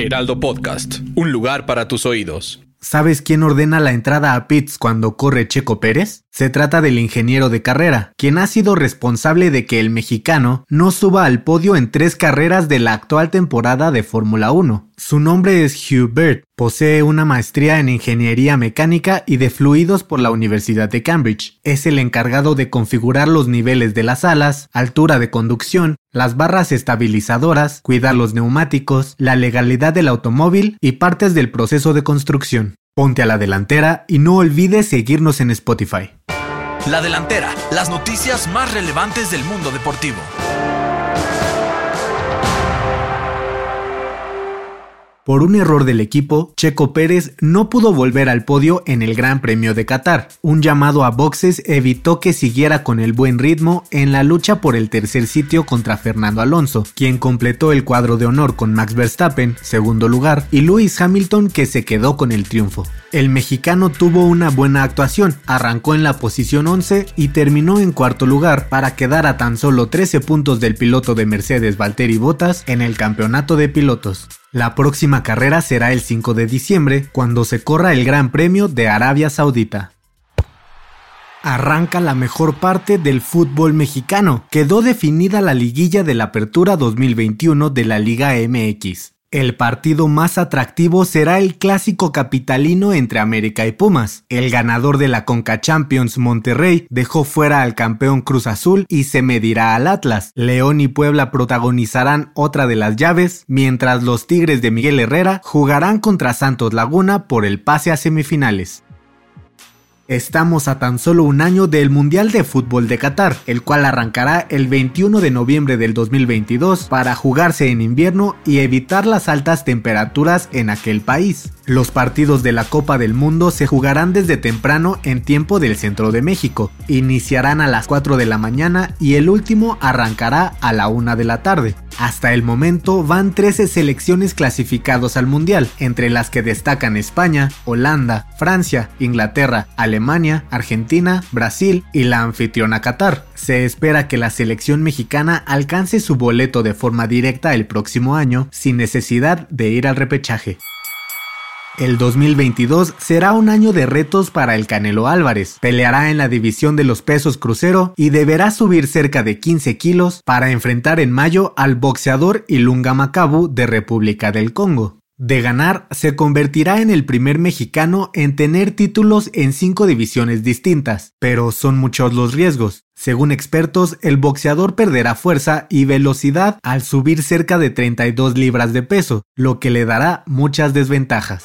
Heraldo Podcast, un lugar para tus oídos. ¿Sabes quién ordena la entrada a pits cuando corre Checo Pérez? Se trata del ingeniero de carrera, quien ha sido responsable de que el mexicano no suba al podio en tres carreras de la actual temporada de Fórmula 1. Su nombre es Hugh Bird, posee una maestría en ingeniería mecánica y de fluidos por la Universidad de Cambridge. Es el encargado de configurar los niveles de las alas, altura de conducción, las barras estabilizadoras, cuidar los neumáticos, la legalidad del automóvil y partes del proceso de construcción. Ponte a la delantera y no olvides seguirnos en Spotify. La delantera, las noticias más relevantes del mundo deportivo. Por un error del equipo, Checo Pérez no pudo volver al podio en el Gran Premio de Qatar. Un llamado a boxes evitó que siguiera con el buen ritmo en la lucha por el tercer sitio contra Fernando Alonso, quien completó el cuadro de honor con Max Verstappen, segundo lugar, y Lewis Hamilton que se quedó con el triunfo. El mexicano tuvo una buena actuación, arrancó en la posición 11 y terminó en cuarto lugar para quedar a tan solo 13 puntos del piloto de Mercedes Valtteri Bottas en el campeonato de pilotos. La próxima carrera será el 5 de diciembre, cuando se corra el Gran Premio de Arabia Saudita. Arranca la mejor parte del fútbol mexicano. Quedó definida la liguilla de la Apertura 2021 de la Liga MX. El partido más atractivo será el clásico capitalino entre América y Pumas. El ganador de la Conca Champions Monterrey dejó fuera al campeón Cruz Azul y se medirá al Atlas. León y Puebla protagonizarán otra de las llaves, mientras los Tigres de Miguel Herrera jugarán contra Santos Laguna por el pase a semifinales. Estamos a tan solo un año del Mundial de Fútbol de Qatar, el cual arrancará el 21 de noviembre del 2022 para jugarse en invierno y evitar las altas temperaturas en aquel país. Los partidos de la Copa del Mundo se jugarán desde temprano en tiempo del centro de México. Iniciarán a las 4 de la mañana y el último arrancará a la 1 de la tarde. Hasta el momento van 13 selecciones clasificados al Mundial, entre las que destacan España, Holanda, Francia, Inglaterra, Alemania, Argentina, Brasil y la anfitriona Qatar. Se espera que la selección mexicana alcance su boleto de forma directa el próximo año sin necesidad de ir al repechaje. El 2022 será un año de retos para el Canelo Álvarez. Peleará en la división de los pesos crucero y deberá subir cerca de 15 kilos para enfrentar en mayo al boxeador Ilunga Macabu de República del Congo. De ganar, se convertirá en el primer mexicano en tener títulos en cinco divisiones distintas, pero son muchos los riesgos. Según expertos, el boxeador perderá fuerza y velocidad al subir cerca de 32 libras de peso, lo que le dará muchas desventajas.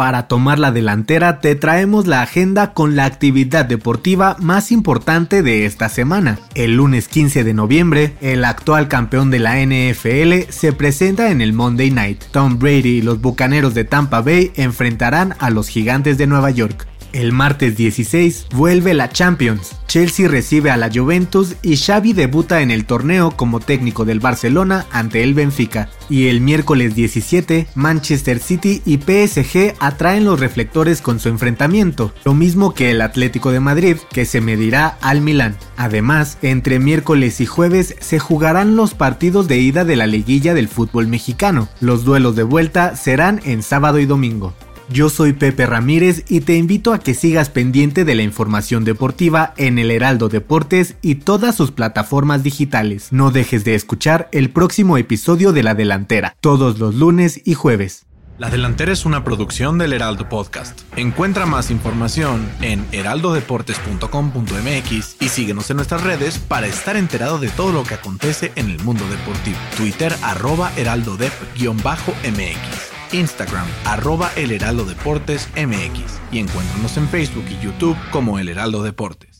Para tomar la delantera te traemos la agenda con la actividad deportiva más importante de esta semana. El lunes 15 de noviembre, el actual campeón de la NFL se presenta en el Monday Night. Tom Brady y los Bucaneros de Tampa Bay enfrentarán a los Gigantes de Nueva York. El martes 16 vuelve la Champions. Chelsea recibe a la Juventus y Xavi debuta en el torneo como técnico del Barcelona ante el Benfica. Y el miércoles 17, Manchester City y PSG atraen los reflectores con su enfrentamiento, lo mismo que el Atlético de Madrid, que se medirá al Milán. Además, entre miércoles y jueves se jugarán los partidos de ida de la liguilla del fútbol mexicano. Los duelos de vuelta serán en sábado y domingo. Yo soy Pepe Ramírez y te invito a que sigas pendiente de la información deportiva en el Heraldo Deportes y todas sus plataformas digitales. No dejes de escuchar el próximo episodio de La Delantera, todos los lunes y jueves. La Delantera es una producción del Heraldo Podcast. Encuentra más información en heraldodeportes.com.mx y síguenos en nuestras redes para estar enterado de todo lo que acontece en el mundo deportivo. Twitter arroba heraldodep-mx. Instagram, arroba El Heraldo Deportes MX y encuéntranos en Facebook y YouTube como El Heraldo Deportes.